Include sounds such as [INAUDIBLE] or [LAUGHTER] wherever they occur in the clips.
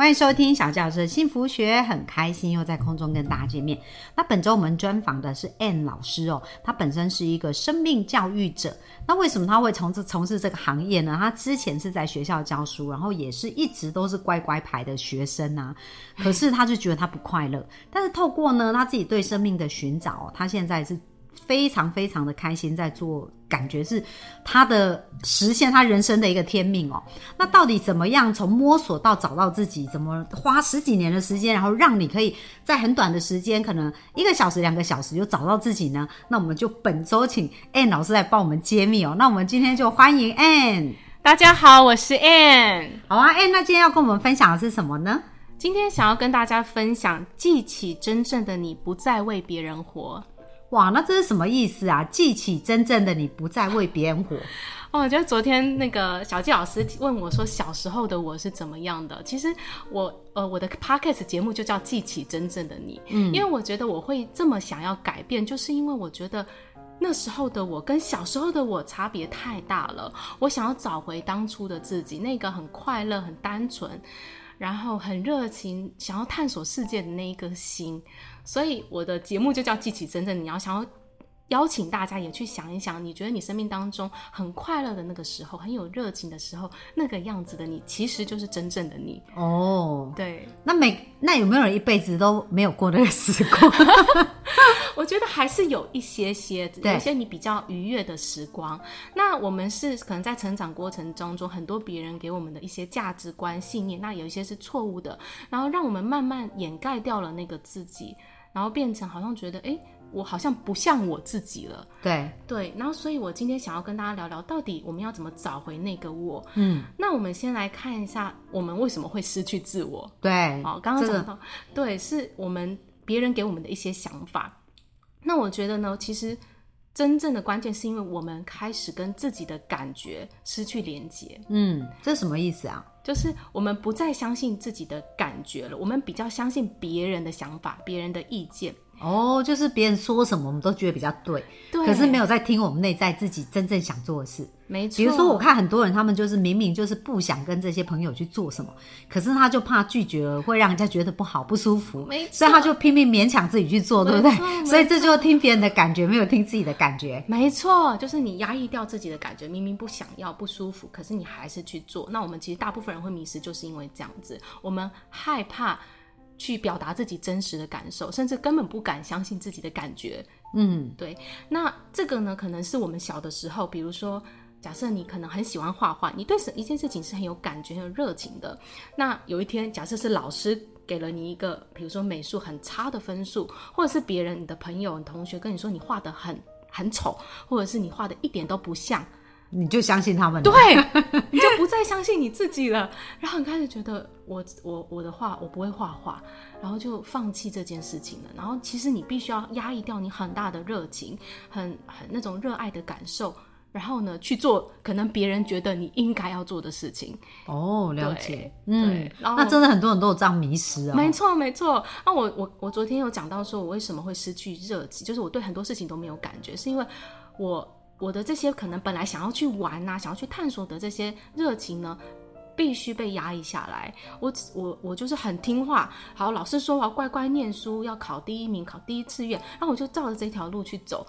欢迎收听小教师幸福学，很开心又在空中跟大家见面。那本周我们专访的是 Ann 老师哦，他本身是一个生命教育者。那为什么他会从事从事这个行业呢？他之前是在学校教书，然后也是一直都是乖乖牌的学生啊。可是他就觉得他不快乐，但是透过呢他自己对生命的寻找，他现在是。非常非常的开心，在做，感觉是他的实现他人生的一个天命哦。那到底怎么样从摸索到找到自己，怎么花十几年的时间，然后让你可以在很短的时间，可能一个小时、两个小时就找到自己呢？那我们就本周请 Ann 老师来帮我们揭秘哦。那我们今天就欢迎 Ann。大家好，我是 Ann。好啊，Ann，那今天要跟我们分享的是什么呢？今天想要跟大家分享，记起真正的你，不再为别人活。哇，那这是什么意思啊？记起真正的你，不再为别人活。哦，我觉得昨天那个小纪老师问我说，小时候的我是怎么样的？其实我呃，我的 podcast 节目就叫《记起真正的你》。嗯，因为我觉得我会这么想要改变，就是因为我觉得那时候的我跟小时候的我差别太大了。我想要找回当初的自己，那个很快乐、很单纯，然后很热情，想要探索世界的那一颗心。所以我的节目就叫记起真正你要想要邀请大家也去想一想，你觉得你生命当中很快乐的那个时候，很有热情的时候，那个样子的你，其实就是真正的你哦。对，那每那有没有人一辈子都没有过那个 [LAUGHS] 时光？我觉得还是有一些些，[LAUGHS] 有些你比较愉悦的时光。那我们是可能在成长过程当中，很多别人给我们的一些价值观信念，那有一些是错误的，然后让我们慢慢掩盖掉了那个自己。然后变成好像觉得，哎，我好像不像我自己了。对对，然后所以我今天想要跟大家聊聊，到底我们要怎么找回那个我？嗯，那我们先来看一下，我们为什么会失去自我？对，好，刚刚讲到，对，是我们别人给我们的一些想法。那我觉得呢，其实真正的关键是因为我们开始跟自己的感觉失去连接。嗯，这什么意思啊？就是我们不再相信自己的感觉了，我们比较相信别人的想法、别人的意见。哦，就是别人说什么，我们都觉得比较对，对可是没有在听我们内在自己真正想做的事。没错，比如说我看很多人，他们就是明明就是不想跟这些朋友去做什么，可是他就怕拒绝了会让人家觉得不好不舒服，所以他就拼命勉强自己去做，对不对？所以这就听别人的感觉，没有听自己的感觉。没错，就是你压抑掉自己的感觉，明明不想要不舒服，可是你还是去做。那我们其实大部分人会迷失，就是因为这样子，我们害怕。去表达自己真实的感受，甚至根本不敢相信自己的感觉。嗯，对。那这个呢，可能是我们小的时候，比如说，假设你可能很喜欢画画，你对一件事情是很有感觉、很有热情的。那有一天，假设是老师给了你一个，比如说美术很差的分数，或者是别人、你的朋友、你同学跟你说你画的很很丑，或者是你画的一点都不像。你就相信他们，对，[LAUGHS] 你就不再相信你自己了。然后你开始觉得我我我的画我不会画画，然后就放弃这件事情了。然后其实你必须要压抑掉你很大的热情，很很那种热爱的感受，然后呢去做可能别人觉得你应该要做的事情。哦，了解，嗯，那真的很多人都有这样迷失啊。没错没错。那我我我昨天有讲到说我为什么会失去热情，就是我对很多事情都没有感觉，是因为我。我的这些可能本来想要去玩呐，想要去探索的这些热情呢，必须被压抑下来。我我我就是很听话，好，老师说我要乖乖念书，要考第一名，考第一志愿，然后我就照着这条路去走。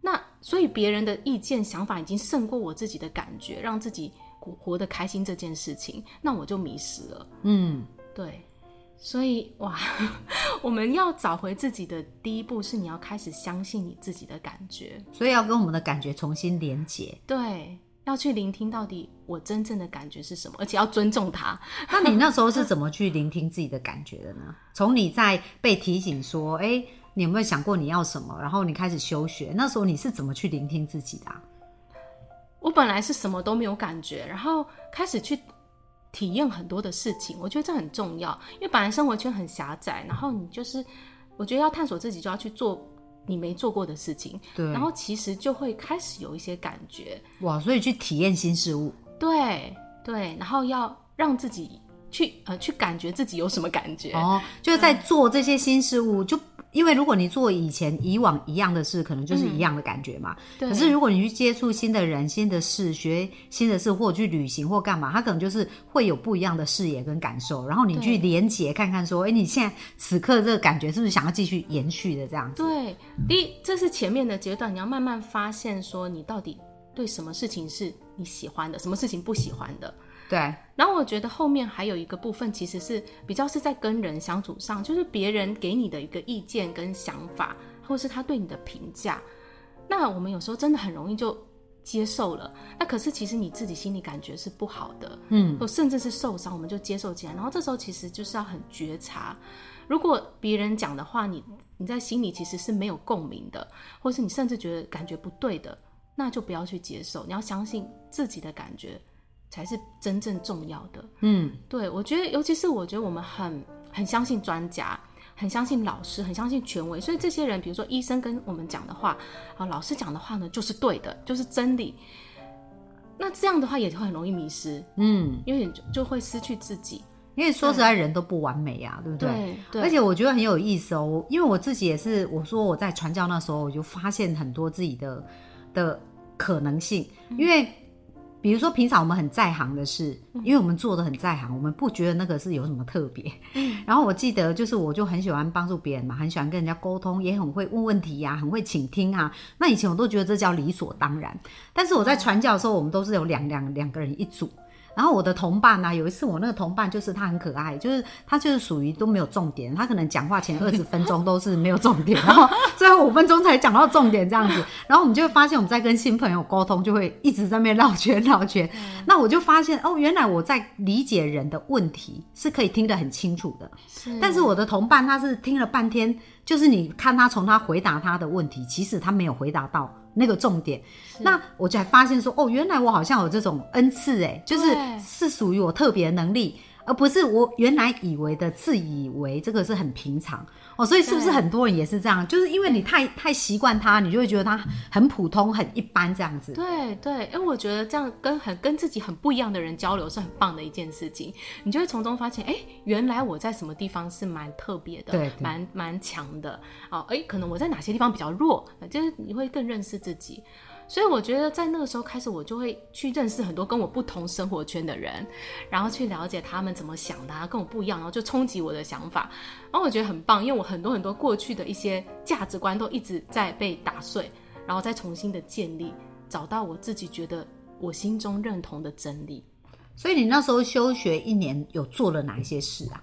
那所以别人的意见想法已经胜过我自己的感觉，让自己活活得开心这件事情，那我就迷失了。嗯，对。所以哇，[LAUGHS] 我们要找回自己的第一步是你要开始相信你自己的感觉，所以要跟我们的感觉重新连接。对，要去聆听到底我真正的感觉是什么，而且要尊重它。[LAUGHS] 那你那时候是 [LAUGHS] 怎么去聆听自己的感觉的呢？从你在被提醒说，哎，你有没有想过你要什么？然后你开始休学，那时候你是怎么去聆听自己的？我本来是什么都没有感觉，然后开始去。体验很多的事情，我觉得这很重要，因为本来生活圈很狭窄，然后你就是，我觉得要探索自己，就要去做你没做过的事情，对，然后其实就会开始有一些感觉，哇，所以去体验新事物，对对，然后要让自己去呃去感觉自己有什么感觉。哦，就是在做这些新事物，就因为如果你做以前以往一样的事，可能就是一样的感觉嘛。对可是如果你去接触新的人、新的事、学新的事，或者去旅行或干嘛，他可能就是会有不一样的视野跟感受，然后你去对连接看看，说，哎，你现在此刻这个感觉是不是想要继续延续的这样子？对，第一这是前面的阶段，你要慢慢发现说你到底对什么事情是你喜欢的，什么事情不喜欢的。对，然后我觉得后面还有一个部分，其实是比较是在跟人相处上，就是别人给你的一个意见跟想法，或是他对你的评价。那我们有时候真的很容易就接受了，那可是其实你自己心里感觉是不好的，嗯，或甚至是受伤，我们就接受进来。然后这时候其实就是要很觉察，如果别人讲的话，你你在心里其实是没有共鸣的，或是你甚至觉得感觉不对的，那就不要去接受，你要相信自己的感觉才是真正重要的。嗯，对，我觉得，尤其是我觉得我们很很相信专家，很相信老师，很相信权威，所以这些人，比如说医生跟我们讲的话，啊，老师讲的话呢，就是对的，就是真理。那这样的话也会很容易迷失，嗯，因为你就就会失去自己。因为说实在，人都不完美呀、对不对？对对，而且我觉得很有意思哦，我因为我自己也是，我说我在传教那时候，我就发现很多自己的的可能性。因为比如说平常我们很在行的事，因为我们做的很在行，我们不觉得那个是有什么特别。[LAUGHS] 然后我记得就是我就很喜欢帮助别人嘛，很喜欢跟人家沟通，也很会问问题呀、很会倾听啊。那以前我都觉得这叫理所当然，但是我在传教的时候，我们都是有两两两个人一组。然后我的同伴呢、有一次我那个同伴就是他很可爱，就是他就是属于都没有重点，他可能讲话前二十分钟都是没有重点，然后最后五分钟才讲到重点这样子。[LAUGHS] 然后我们就会发现我们在跟新朋友沟通，就会一直在那边绕圈绕圈。那我就发现哦，原来我在理解人的问题是可以听得很清楚的，但是我的同伴他是听了半天，就是你看他从他回答他的问题，其实他没有回答到那个重点。那我就还发现说，哦，原来我好像有这种恩赐，哎，就是是属于我特别能力，而不是我原来以为的自以为这个是很平常哦。所以是不是很多人也是这样？就是因为你太太习惯他，你就会觉得他很普通、很一般这样子。对对，因为我觉得这样跟很跟自己很不一样的人交流是很棒的一件事情，你就会从中发现，哎，原来我在什么地方是蛮特别的，对对蛮蛮强的，哦，哎，可能我在哪些地方比较弱，就是你会更认识自己。所以我觉得在那个时候开始，我就会去认识很多跟我不同生活圈的人，然后去了解他们怎么想的、啊，跟我不一样，然后就冲击我的想法。然后我觉得很棒，因为我很多很多过去的一些价值观都一直在被打碎，然后再重新的建立，找到我自己觉得我心中认同的真理。所以你那时候休学一年，有做了哪一些事啊？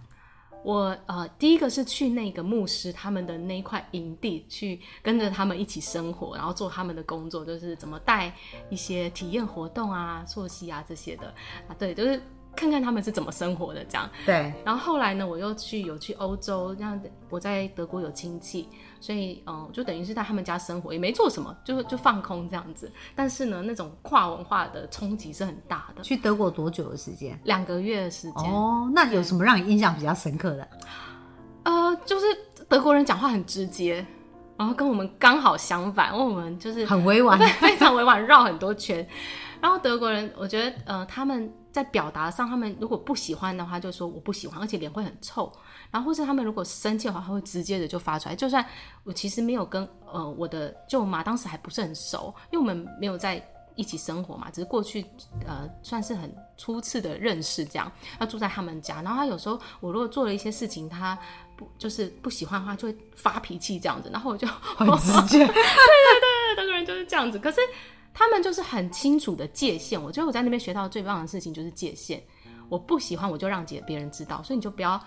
我呃，第一个是去那个牧师他们的那一块营地，去跟着他们一起生活，然后做他们的工作，就是怎么带一些体验活动啊、作息啊这些的啊，对，就是看看他们是怎么生活的这样。对，然后后来呢，我又去有去欧洲，那我在德国有亲戚，所以嗯、呃就等于是在他们家生活，也没做什么，就就放空这样子。但是呢，那种跨文化的冲击是很大的，去德国多久的时间？两个月的时间。哦，那有什么让你印象比较深刻的？呃，就是德国人讲话很直接，然后跟我们刚好相反，因为我们就是很委婉 [LAUGHS] 对，非常委婉，绕很多圈。然后德国人，我觉得呃，他们在表达上，他们如果不喜欢的话，就说我不喜欢，而且脸会很臭。然后或是他们如果生气的话，他会直接的就发出来。就算我其实没有跟呃我的舅妈当时还不是很熟，因为我们没有在一起生活嘛，只是过去呃算是很初次的认识这样。要住在他们家，然后他有时候我如果做了一些事情，他不就是不喜欢的话，就会发脾气这样子，然后我就很直接。对 [LAUGHS] 对对，那个人就是这样子，可是他们就是很清楚的界限。我觉得我在那边学到最棒的事情就是界限，我不喜欢我就让别别人知道，所以你就不要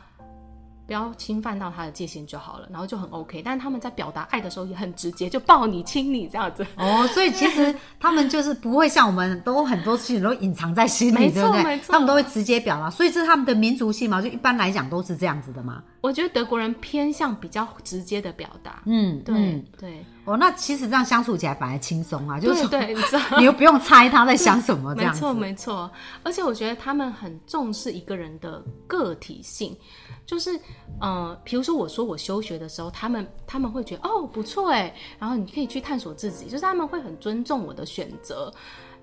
不要侵犯到他的界限就好了，然后就很 OK。但是他们在表达爱的时候也很直接，就抱你亲你这样子。[LAUGHS] 哦，所以其实他们就是不会像我们都很多事情都隐藏在心里，没对不对？他们都会直接表达，所以这是他们的民族性嘛，就一般来讲都是这样子的嘛。我觉得德国人偏向比较直接的表达，嗯，对、嗯对哦，那其实这样相处起来反而轻松啊，就是说对对，你知道。[LAUGHS] 你又不用猜他在想什么，这样子。没错，没错。而且我觉得他们很重视一个人的个体性，就是呃，比如说我说我休学的时候，他们他们会觉得哦不错哎，然后你可以去探索自己，就是他们会很尊重我的选择。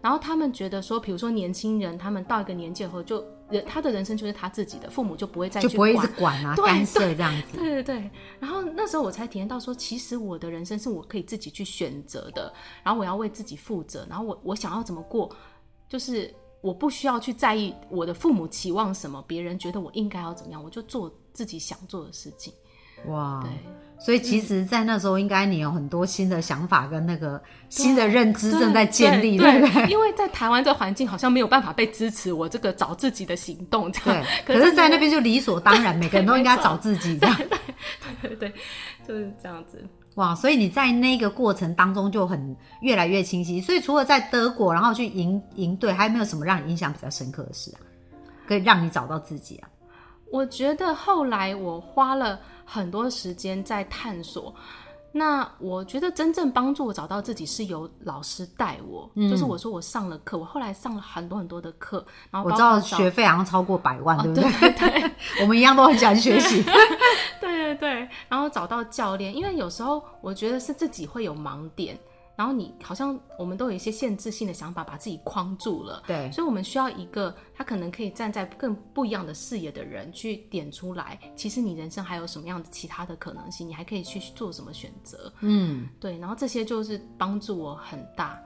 然后他们觉得说，比如说年轻人，他们到一个年纪后，就人他的人生就是他自己的，父母就不会再去就不会一直管。管啊、对干涉这样子。对对对，然后那时候我才体验到说，其实我的人生是我可以自己去选择的，然后我要为自己负责，然后我我想要怎么过，就是我不需要去在意我的父母期望什么，别人觉得我应该要怎么样，我就做自己想做的事情。哇，对，所以其实，在那时候，应该你有很多新的想法跟那个新的认知正在建立，对对不对？因为在台湾这环境好像没有办法被支持我这个找自己的行动，这样。对，可是，在那边就理所当然，每个人都应该找自己这样。[LAUGHS] 对对，就是这样子。哇，所以你在那个过程当中就很越来越清晰。所以除了在德国，然后去营营队，还有没有什么让你印象比较深刻的事啊？可以让你找到自己啊？我觉得后来我花了很多时间在探索。那我觉得真正帮助我找到自己是由老师带我，嗯就是我说我上了课，我后来上了很多很多的课，然后我知道学费好像超过百万，对不对对？对对 [LAUGHS] 我们一样都很喜欢学习。[LAUGHS] 对对对，然后找到教练，因为有时候我觉得是自己会有盲点，然后你好像我们都有一些限制性的想法，把自己框住了。对，所以我们需要一个他可能可以站在更不一样的视野的人去点出来，其实你人生还有什么样的其他的可能性，你还可以去做什么选择。嗯，对，然后这些就是帮助我很大。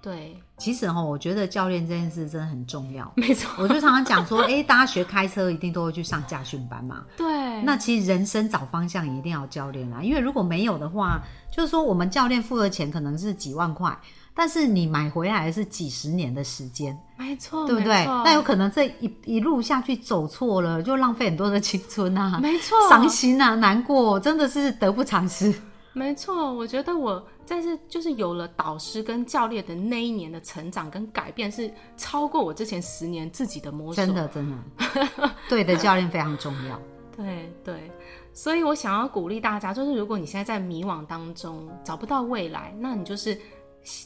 对，其实哈，我觉得教练这件事真的很重要。没错，我就常常讲说，哎、大家学开车一定都会去上驾训班嘛。对，那其实人生找方向一定要有教练啊，因为如果没有的话，就是说我们教练付的钱可能是几万块，但是你买回来是几十年的时间，没错，对不对？那有可能这一一路下去走错了，就浪费很多的青春啊，没错，伤心啊，难过，真的是得不偿失。没错，我觉得我但是就是有了导师跟教练的那一年的成长跟改变，是超过我之前十年自己的摸索。真的，真的，[LAUGHS] 对的教练非常重要。对对，所以我想要鼓励大家，就是如果你现在在迷惘当中找不到未来，那你就是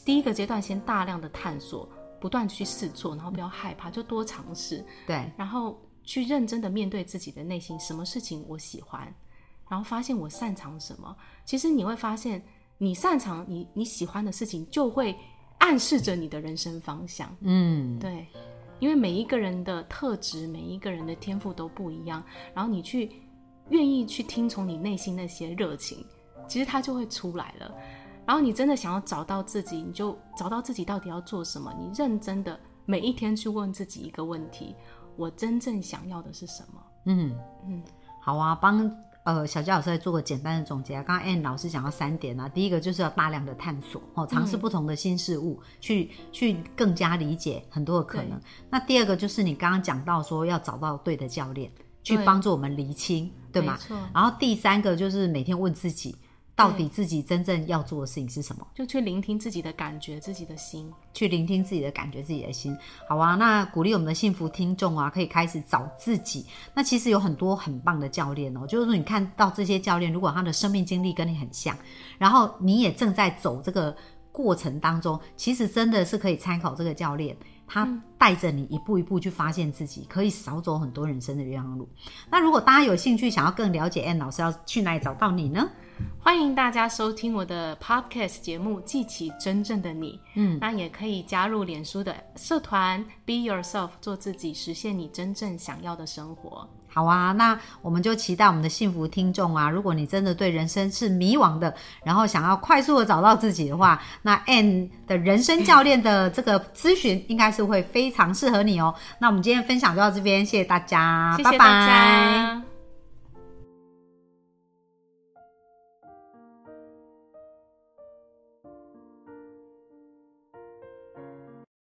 第一个阶段先大量的探索，不断去试错，然后不要害怕，就多尝试，对，然后去认真的面对自己的内心，什么事情我喜欢，然后发现我擅长什么。其实你会发现，你擅长你你喜欢的事情，就会暗示着你的人生方向。嗯，对，因为每一个人的特质，每一个人的天赋都不一样，然后你去愿意去听从你内心那些热情，其实它就会出来了。然后你真的想要找到自己，你就找到自己到底要做什么。你认真的每一天去问自己一个问题：我真正想要的是什么？嗯嗯，好啊，帮呃小佳老师来做个简单的总结啊。刚刚 Ann 老师讲到三点啊，第一个就是要大量的探索哦，尝试不同的新事物，去去更加理解很多的可能。那第二个就是你刚刚讲到说要找到对的教练，去帮助我们厘清，对吗然后第三个就是每天问自己，到底自己真正要做的事情是什么？就去聆听自己的感觉，自己的心。去聆听自己的感觉、自己的心。好啊，那鼓励我们的幸福听众啊，可以开始找自己。那其实有很多很棒的教练哦，就是说你看到这些教练，如果他的生命经历跟你很像，然后你也正在走这个过程当中，其实真的是可以参考这个教练。他带着你一步一步去发现自己，可以少走很多人生的冤枉路。那如果大家有兴趣想要更了解 Ann 老师，要去哪里找到你呢？欢迎大家收听我的 podcast 节目《记起真正的你》。嗯，那也可以加入脸书的社团 Be Yourself，做自己，实现你真正想要的生活。好啊，那我们就期待我们的幸福听众啊！如果你真的对人生是迷惘的，然后想要快速的找到自己的话，那 Ann 的人生教练的这个咨询应该是会非常适合你哦。那我们今天分享就到这边，谢谢大家，谢谢大拜拜家。